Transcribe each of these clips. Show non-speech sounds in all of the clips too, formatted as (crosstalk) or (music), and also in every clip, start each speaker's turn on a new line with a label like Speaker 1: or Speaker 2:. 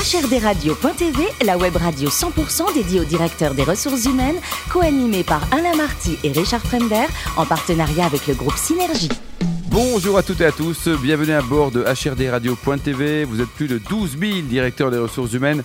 Speaker 1: HRDRadio.tv, la web radio 100% dédiée aux directeurs des ressources humaines, co-animée par Alain Marty et Richard Fremder, en partenariat avec le groupe Synergie.
Speaker 2: Bonjour à toutes et à tous, bienvenue à bord de HRDRadio.tv. Vous êtes plus de 12 000 directeurs des ressources humaines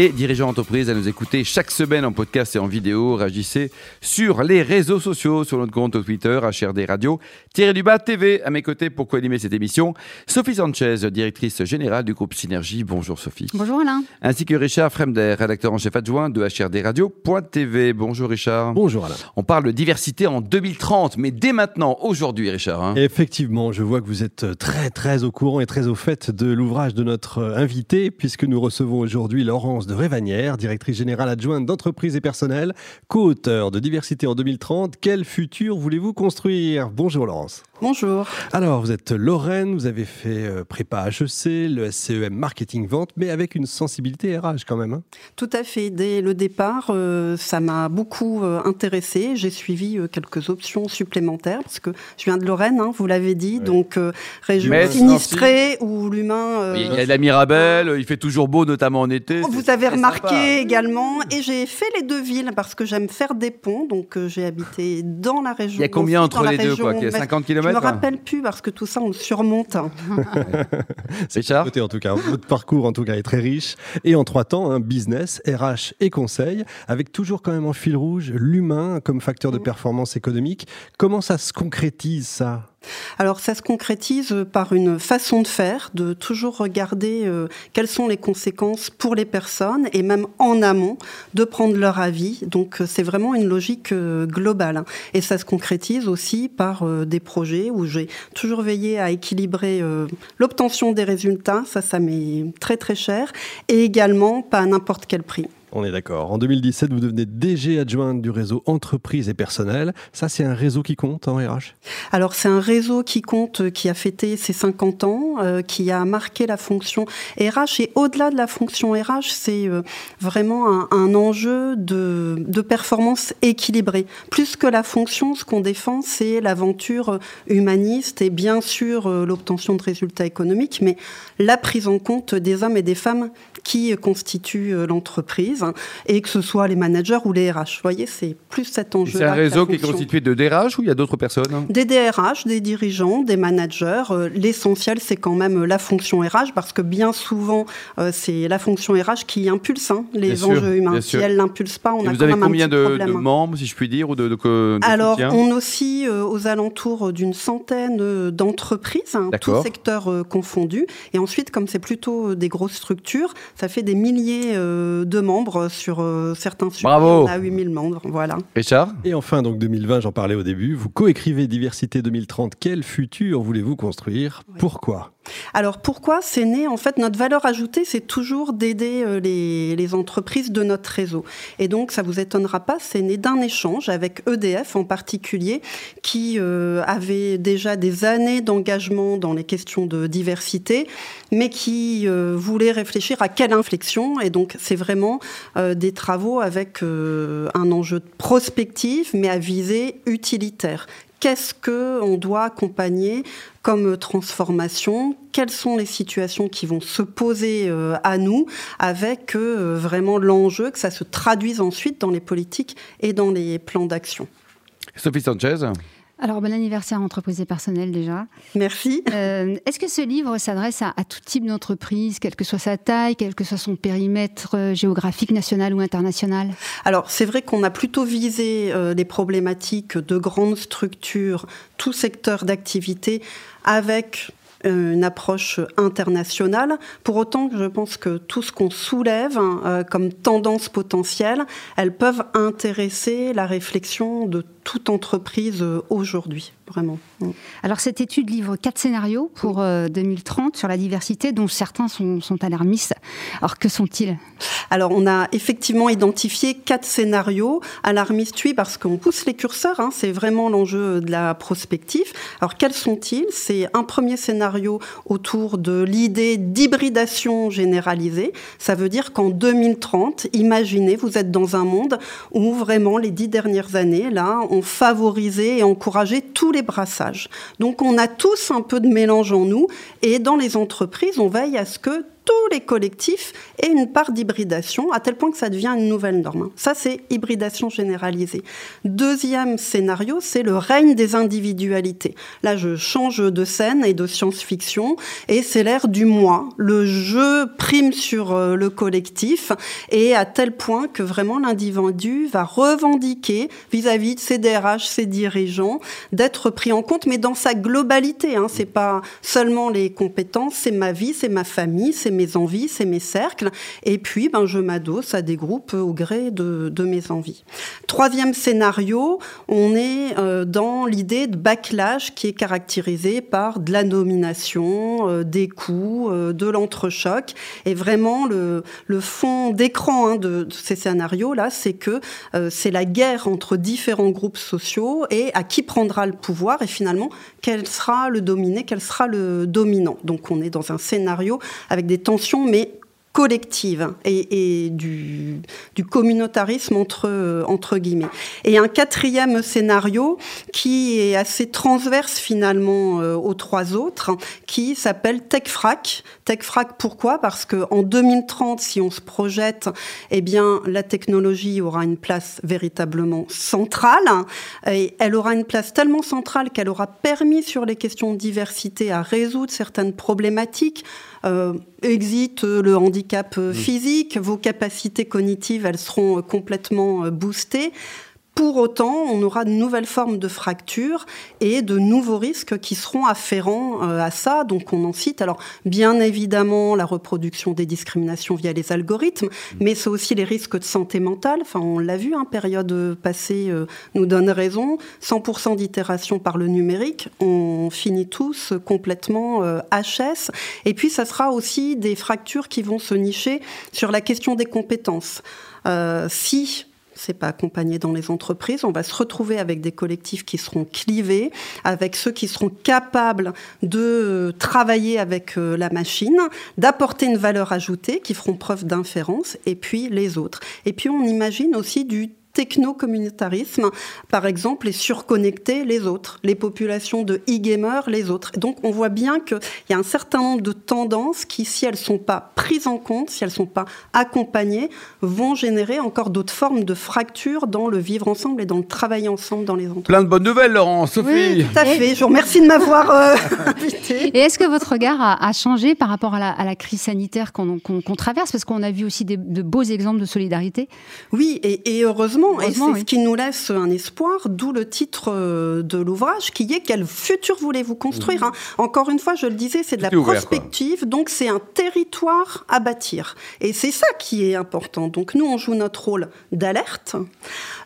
Speaker 2: et dirigeants d'entreprise à nous écouter chaque semaine en podcast et en vidéo. Réagissez sur les réseaux sociaux, sur notre compte Twitter, HRD Radio, Thierry Dubas TV. À mes côtés pour co-animer cette émission, Sophie Sanchez, directrice générale du groupe Synergie. Bonjour Sophie.
Speaker 3: Bonjour Alain.
Speaker 2: Ainsi que Richard Fremder, rédacteur en chef adjoint de HRD Radio.tv. Bonjour Richard.
Speaker 4: Bonjour Alain.
Speaker 2: On parle de diversité en 2030, mais dès maintenant, aujourd'hui Richard. hein.
Speaker 4: Effectivement, je vois que vous êtes très très au courant et très au fait de l'ouvrage de notre invité, puisque nous recevons aujourd'hui Laurence de Révanière, directrice générale adjointe d'entreprise et personnel, co-auteur de Diversité en 2030. Quel futur voulez-vous construire? Bonjour Laurence.
Speaker 5: Bonjour.
Speaker 4: Alors, vous êtes Lorraine, vous avez fait euh, prépa HEC, le SCEM marketing vente, mais avec une sensibilité RH quand même. hein.
Speaker 5: Tout à fait. Dès le départ, euh, ça m'a beaucoup euh, intéressé. J'ai suivi euh, quelques options supplémentaires parce que je viens de Lorraine, hein, vous l'avez dit, donc euh, région sinistrée où l'humain. euh,
Speaker 2: Il y a de la Mirabelle, il fait toujours beau, notamment en été.
Speaker 5: Vous
Speaker 2: C'est
Speaker 5: avez remarqué
Speaker 2: sympa.
Speaker 5: également, et j'ai fait les deux villes parce que j'aime faire des ponts, donc euh, j'ai habité dans la région.
Speaker 2: Il y a combien entre les deux quoi qu'il y a
Speaker 5: ouest.
Speaker 2: 50
Speaker 5: Je me
Speaker 2: km
Speaker 5: rappelle plus parce que tout ça on le surmonte. (laughs)
Speaker 2: Richard
Speaker 4: Côté, en tout cas, votre parcours en tout cas est très riche. Et en trois temps, hein, business, RH et conseil, avec toujours quand même en fil rouge l'humain comme facteur de performance économique. Comment ça se concrétise ça?
Speaker 5: Alors ça se concrétise par une façon de faire, de toujours regarder euh, quelles sont les conséquences pour les personnes et même en amont de prendre leur avis. Donc euh, c'est vraiment une logique euh, globale. hein. Et ça se concrétise aussi par des projets où j'ai toujours veillé à équilibrer l'obtention des résultats, ça ça m'est très très cher, et également pas à n'importe quel prix.
Speaker 4: On est d'accord. En 2017, vous devenez DG adjointe du réseau entreprise et personnel. Ça, c'est un réseau qui compte en RH
Speaker 5: Alors c'est un réseau qui compte, qui a fêté ses 50 ans, euh, qui a marqué la fonction RH. Et au-delà de la fonction RH, c'est euh, vraiment un, enjeu de, performance équilibrée. Plus que la fonction, ce qu'on défend, c'est l'aventure humaniste et bien sûr euh, l'obtention de résultats économiques, mais la prise en compte des hommes et des femmes qui constituent euh, hein, et que ce soit les managers ou les RH. Vous voyez, c'est plus cet enjeu.
Speaker 2: C'est un réseau qui est constitué de DRH ou il y a d'autres personnes hein?
Speaker 5: Des DRH, des dirigeants, des managers. Euh, L'essentiel, c'est quand même la fonction RH, parce que bien souvent, euh, c'est la fonction RH qui impulse hein, les
Speaker 2: Bien sûr,
Speaker 5: enjeux humains. Si
Speaker 2: sûr.
Speaker 5: elle l'impulse pas, on
Speaker 2: Et
Speaker 5: a
Speaker 2: vous
Speaker 5: quand
Speaker 2: avez
Speaker 5: même un
Speaker 2: combien
Speaker 5: petit
Speaker 2: de,
Speaker 5: problème.
Speaker 2: de membres, si je puis dire, ou de, de, de
Speaker 5: Alors, on euh, aux alentours d'une centaine euh, d'entreprises, hein, tous secteurs euh, confondus. Et ensuite, comme c'est plutôt euh, des grosses structures, ça fait des milliers euh, de membres sur euh, certains sujets.
Speaker 2: Bravo.
Speaker 5: On a 8000 membres, voilà.
Speaker 2: Richard?
Speaker 4: Et enfin, donc 2020, j'en parlais au début, vous coécrivez Diversité 2030. Quel futur voulez-vous construire? Pourquoi?
Speaker 5: Alors pourquoi c'est né En fait, notre valeur ajoutée, c'est toujours d'aider euh, les, entreprises de notre réseau. Et donc, ça vous étonnera pas, c'est né d'un échange avec EDF en particulier, qui euh, avait déjà des années d'engagement dans les questions de diversité, mais qui euh, voulait réfléchir à quelle inflexion. Et donc, c'est vraiment des travaux avec un enjeu prospectif, mais à visée utilitaire. Qu'est-ce que on doit accompagner comme transformation? Quelles sont les situations qui vont se poser euh, à nous avec euh, vraiment l'enjeu que ça se traduise ensuite dans les politiques et dans les plans d'action?
Speaker 2: Sophie Sanchez
Speaker 3: Alors, bon anniversaire entreprise et personnel déjà.
Speaker 5: Merci.
Speaker 3: Euh, Est-ce que ce livre s'adresse à, à tout type d'entreprise, quelle que soit sa taille, quel que soit son périmètre euh, géographique, national ou international?
Speaker 5: Alors, c'est vrai qu'on a plutôt visé euh, les problématiques de grandes structures, tout secteur d'activité, avec euh, une approche internationale. Pour autant, je pense que tout ce qu'on soulève hein, comme tendance potentielle, elles peuvent intéresser la réflexion de toute entreprise euh, aujourd'hui, vraiment. Mm.
Speaker 3: Alors, cette étude livre quatre scénarios pour euh, 2030 sur la diversité, dont certains sont, sont alarmistes. Alors, que sont-ils?
Speaker 5: Alors, on a effectivement identifié quatre scénarios alarmistes, oui, parce qu'on pousse les curseurs, hein, c'est vraiment l'enjeu de la prospective. Alors, quels sont-ils? C'est un premier scénario autour de l'idée d'hybridation généralisée. Ça veut dire qu'en 2030, imaginez, vous êtes dans un monde où vraiment les dix dernières années, là, ont favorisé et encouragé tous les brassages. Donc, on a tous un peu de mélange en nous, et dans les entreprises, on veille à ce que tous les collectifs et une part d'hybridation, à tel point que ça devient une nouvelle norme. Ça, c'est hybridation généralisée. Deuxième scénario, c'est le règne des individualités. Là, je change de scène et de science-fiction, et c'est l'ère du moi. Le jeu prime sur euh, le collectif, et à tel point que vraiment l'individu va revendiquer vis-à-vis de ses DRH, ses dirigeants, d'être pris en compte, mais dans sa globalité. Hein. C'est pas seulement les compétences, c'est ma vie, c'est ma famille, c'est mes envies, c'est mes cercles. Et puis, ben, je m'adosse à des groupes au gré de, mes envies. Troisième scénario, on est euh, dans l'idée de backlash qui est caractérisé par de la nomination, euh, des coups, euh, de l'entrechoc. Et vraiment, le, fond d'écran hein, de, ces scénarios-là, c'est que c'est la guerre entre différents groupes sociaux et à qui prendra le pouvoir et finalement, quel sera le dominé, quel sera le dominant. Donc on est dans un scénario avec des mais collective et, du, communautarisme entre, entre guillemets. Et un quatrième scénario qui est assez transverse finalement euh, aux trois autres, qui s'appelle TechFrac. TechFrac pourquoi? Parce qu'en 2030, si on se projette, eh bien la technologie aura une place véritablement centrale et elle aura une place tellement centrale qu'elle aura permis sur les questions de diversité à résoudre certaines problématiques euh, exit le handicap euh, mmh. physique, vos capacités cognitives, elles seront euh, complètement boostées. Pour autant, on aura de nouvelles formes de fractures et de nouveaux risques qui seront afférents euh, à ça. Donc on en cite alors bien évidemment la reproduction des discriminations via les algorithmes, mais c'est aussi les risques de santé mentale. Enfin, on l'a vu, hein, période passée euh, nous donne raison. 100% d'itération par le numérique, on finit tous complètement HS. Euh, et puis ça sera aussi des fractures qui vont se nicher sur la question des compétences. si c'est pas accompagné dans les entreprises. On va se retrouver avec des collectifs qui seront clivés, avec ceux qui seront capables de travailler avec euh, la machine, d'apporter une valeur ajoutée, qui feront preuve d'inférence, et puis les autres. Et puis on imagine aussi du techno-communautarisme, par exemple, et surconnecter les autres, les populations de e-gamers, les autres. Donc on voit bien qu'il y a un certain nombre de tendances qui, si elles ne sont pas prises en compte, si elles ne sont pas accompagnées, vont générer encore d'autres formes de fractures dans le vivre ensemble et dans le travail ensemble dans les entreprises.
Speaker 2: Plein de bonnes nouvelles, Laurent, Sophie.
Speaker 5: Oui, tout à fait. Je vous remercie de m'avoir euh, (laughs) invité.
Speaker 3: Et est-ce que votre regard a, changé par rapport à la, crise sanitaire qu'on traverse? Parce qu'on a vu aussi de beaux exemples de solidarité.
Speaker 5: Oui, et heureusement et c'est ce qui nous laisse un espoir, d'où le titre euh, de l'ouvrage, qui est Quel futur voulez-vous construire hein? Encore une fois, je le disais, c'est de la prospective, donc c'est un territoire à bâtir. Et c'est ça qui est important. Donc nous, on joue notre rôle d'alerte,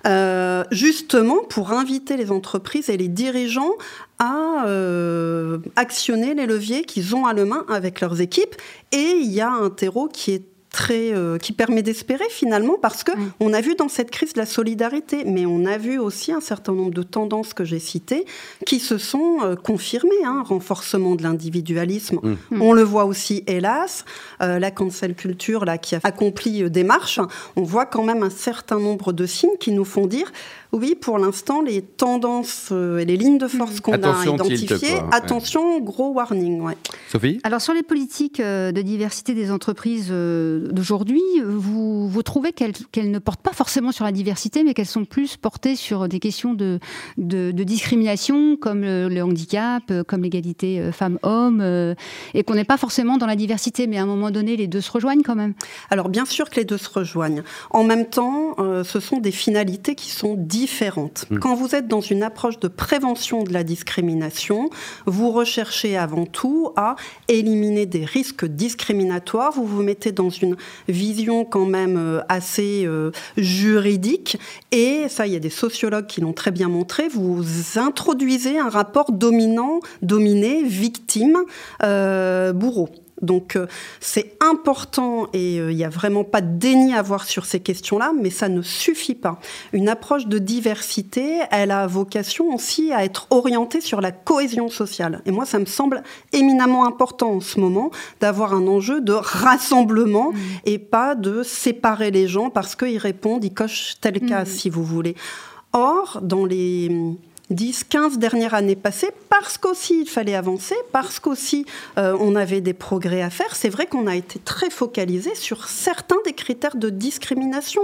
Speaker 5: euh, justement pour inviter les entreprises et les dirigeants à euh, actionner les leviers qu'ils ont à la main avec leurs équipes. Et il y a un terreau qui est très euh, qui permet d'espérer finalement parce que on a vu dans cette crise la solidarité, mais on a vu aussi un certain nombre de tendances que j'ai citées qui se sont euh, confirmées. Hein, renforcement de l'individualisme, mm. on le voit aussi hélas. Euh, la cancel culture là qui a accompli des marches, on voit quand même un certain nombre de signes qui nous font dire oui, pour l'instant, les tendances euh, et les lignes de force qu'on a identifiées, attention, gros warning.
Speaker 2: Sophie?
Speaker 3: Alors, sur les politiques euh, de diversité des entreprises euh, d'aujourd'hui, vous, vous trouvez qu'elles ne portent pas forcément sur la diversité, mais qu'elles sont plus portées sur des questions de, de, discrimination, comme le, handicap, comme l'égalité femmes-hommes, et qu'on n'est pas forcément dans la diversité, mais à un moment donné, les deux se rejoignent quand même.
Speaker 5: Alors, bien sûr que les deux se rejoignent. En même temps, ce sont des finalités qui sont différentes différentes. Mm. Quand vous êtes dans une approche de prévention de la discrimination, vous recherchez avant tout à éliminer des risques discriminatoires. Vous vous mettez dans une vision quand même euh, assez euh, juridique. Et ça, il y a des sociologues qui l'ont très bien montré. Vous introduisez un rapport dominant, dominé, victime, euh, bourreau. Donc euh, c'est important et euh, il n'y a vraiment pas de déni à avoir sur ces questions-là, mais ça ne suffit pas. Une approche de diversité, elle a vocation aussi à être orientée sur la cohésion sociale. Et moi, ça me semble éminemment important en ce moment d'avoir un enjeu de rassemblement mmh. et pas de séparer les gens parce qu'ils répondent, ils cochent tel cas, mmh. si vous voulez. Or, dans les 10, 15 dernières années passées, parce qu'aussi il fallait avancer, parce qu'aussi euh, on avait des progrès à faire. C'est vrai qu'on a été très focalisé sur certains des critères de discrimination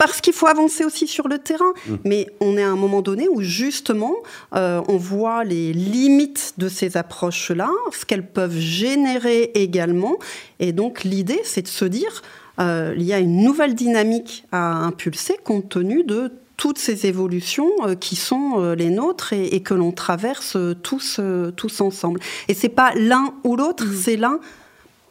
Speaker 5: parce qu'il faut avancer aussi sur le terrain. Mmh. Mais on est à un moment donné où justement, euh, on voit les limites de ces approches-là, ce qu'elles peuvent générer également. Et donc l'idée, c'est de se dire, euh, il y a une nouvelle dynamique à impulser compte tenu de toutes ces évolutions euh, qui sont les nôtres et, que l'on traverse tous, tous ensemble. Et c'est pas l'un ou l'autre, mmh. c'est l'un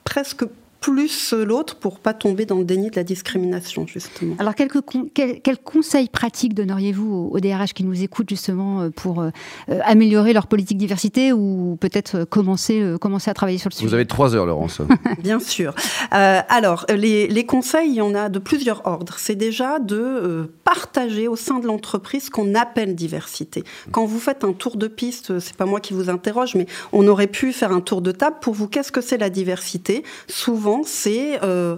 Speaker 5: presque plus l'autre pour pas tomber dans le déni de la discrimination, justement.
Speaker 3: Alors, quelques quels, conseils pratiques donneriez-vous aux, DRH qui nous écoutent, justement, euh, pour euh, euh, améliorer leur politique diversité ou peut-être commencer, commencer à travailler sur le sujet?
Speaker 2: Vous avez trois heures, Laurence. (laughs)
Speaker 5: Bien sûr. alors, les, les, conseils, il y en a de plusieurs ordres. C'est déjà de partager au sein de l'entreprise ce qu'on appelle diversité. Quand vous faites un tour de piste, c'est pas moi qui vous interroge, mais on aurait pu faire un tour de table pour vous. Qu'est-ce que c'est la diversité? Souvent, c'est euh,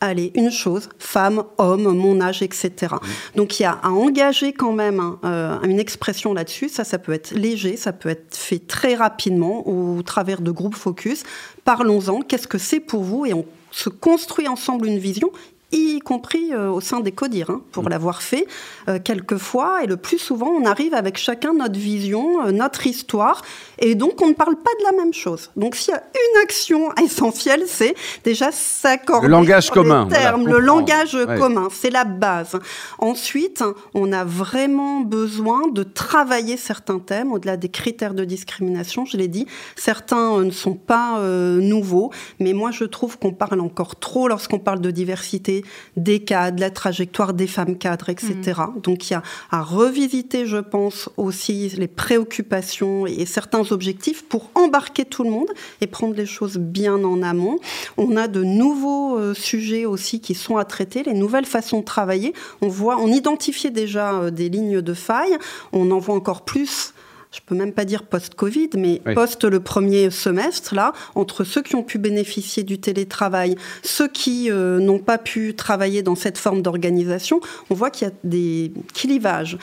Speaker 5: allez, une chose, femme, homme, mon âge, etc. Donc il y a à engager quand même hein, euh, une expression là-dessus. Ça, ça peut être léger, ça peut être fait très rapidement au travers de groupes focus. Parlons-en, qu'est-ce que c'est pour vous? Et on se construit ensemble une vision y compris euh, au sein des CODIR, hein, pour mm. l'avoir fait euh, quelquefois. Et le plus souvent, on arrive avec chacun notre vision, euh, notre histoire, et donc on ne parle pas de la même chose. Donc s'il y a une action essentielle, c'est déjà s'accorder
Speaker 2: le langage commun,
Speaker 5: termes, le langage commun, c'est la base. Ensuite, on a vraiment besoin de travailler certains thèmes au-delà des critères de discrimination. Je l'ai dit, certains ne sont pas nouveaux, mais moi je trouve qu'on parle encore trop lorsqu'on parle de diversité des cadres, la trajectoire des femmes cadres, etc. Mm. Donc il y a à revisiter, je pense, aussi les préoccupations et certains objectifs pour embarquer tout le monde et prendre les choses bien en amont. On a de nouveaux euh, sujets aussi qui sont à traiter, les nouvelles façons de travailler. On voit, on identifiait déjà euh, des lignes de faille, on en voit encore plus je peux même pas dire post-Covid, mais post le premier semestre, là, entre ceux qui ont pu bénéficier du télétravail, ceux qui euh, n'ont pas pu travailler dans cette forme d'organisation, on voit qu'il y a des clivages.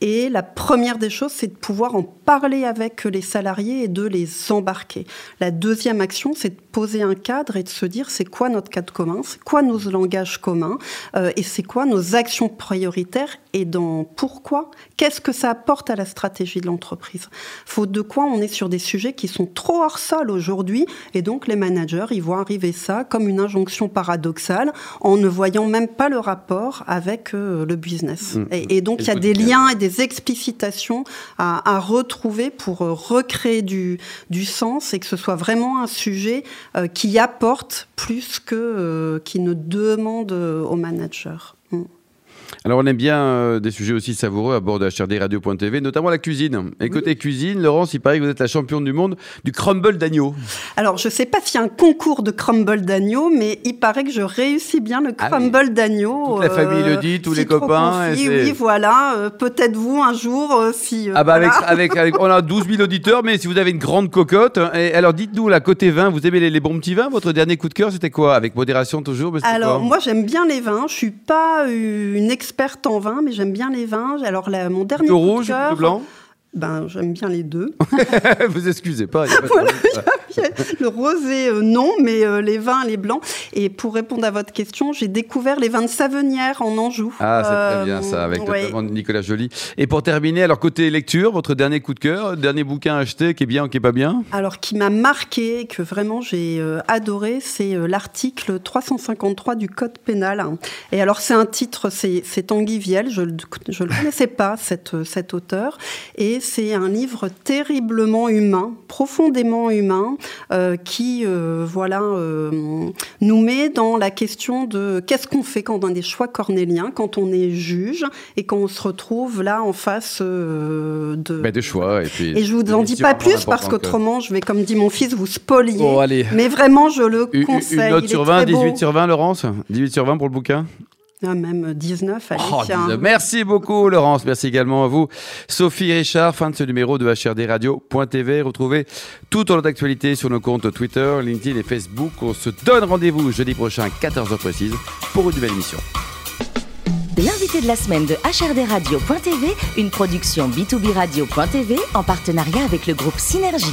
Speaker 5: Et la première des choses, c'est de pouvoir en parler avec les salariés et de les embarquer. La deuxième action, c'est de poser un cadre et de se dire c'est quoi notre cadre commun, c'est quoi nos langages communs euh, et c'est quoi nos actions prioritaires et dans pourquoi, qu'est-ce que ça apporte à la stratégie de l'entreprise. Faute de quoi, on est sur des sujets qui sont trop hors sol aujourd'hui et donc les managers, ils voient arriver ça comme une injonction paradoxale en ne voyant même pas le rapport avec euh, le business. Mmh. Et, et, donc il y a des liens et des explicitations à, retrouver pour euh, recréer du, sens et que ce soit vraiment un sujet euh, qui apporte plus que euh, qui ne demande aux managers. Mm.
Speaker 2: Alors, on aime bien euh, des sujets aussi savoureux à bord de HRDRadio.tv, notamment la cuisine. Et côté cuisine, Laurence, il paraît que vous êtes la championne du monde du crumble d'agneau.
Speaker 5: Alors, je ne sais pas s'il y a un concours de crumble d'agneau, mais il paraît que je réussis bien le ah crumble d'agneau.
Speaker 2: Toute la famille le dit, tous les copains.
Speaker 5: oui, oui, voilà. Euh, peut-être vous un jour, euh, si.
Speaker 2: ah, bah, avec, avec, on a 12 000 auditeurs, mais si vous avez une grande cocotte. Et alors, dites-nous, la côté vin, vous aimez les, bons petits vins? Votre dernier coup de cœur, c'était quoi? Avec modération toujours
Speaker 5: Alors, moi, j'aime bien les vins. Je suis pas une experte en vin, mais j'aime bien les vins. Alors, mon dernier.
Speaker 2: Le rouge, le blanc
Speaker 5: ben, j'aime bien les deux. (laughs)
Speaker 2: Vous excusez pas.
Speaker 5: le rosé, euh, non, mais euh, les vins, les blancs. Et pour répondre à votre question, j'ai découvert les vins de Savenière en Anjou.
Speaker 2: Ah, c'est très bien ça, avec notamment Nicolas Joly. Et pour terminer, alors côté lecture, votre dernier coup de cœur, dernier bouquin acheté qui est bien ou qui est pas bien?
Speaker 5: Alors, qui m'a marqué, que vraiment j'ai euh, adoré, c'est l'article 353 du Code pénal. Et alors, c'est un titre, c'est Tanguy Viel, je ne le connaissais pas, cette, cet auteur. Et c'est un livre terriblement humain, profondément humain, euh, qui euh, voilà, euh, nous met dans la question de qu'est-ce qu'on fait quand on a des choix cornéliens, quand on est juge et quand on se retrouve là en face de...
Speaker 2: Ben, des choix. Et, puis,
Speaker 5: et je vous en dis pas plus parce qu'autrement, je vais, comme dit mon fils, vous spolier. Mais vraiment, je le conseille.
Speaker 2: Une note sur 20, 18 sur 20, Laurence? 18 sur 20 pour le bouquin?
Speaker 5: Ah, même 19, allez,
Speaker 2: oh, Merci beaucoup, Laurence. Merci également à vous. Sophie Richard, fin de ce numéro de HRDRadio.tv. Retrouvez toute notre actualité sur nos comptes Twitter, LinkedIn et Facebook. On se donne rendez-vous jeudi prochain, 14h précise, pour une nouvelle émission.
Speaker 1: L'invité de la semaine de HRDRadio.tv, une production B2B Radio.tv en partenariat avec le groupe Synergie.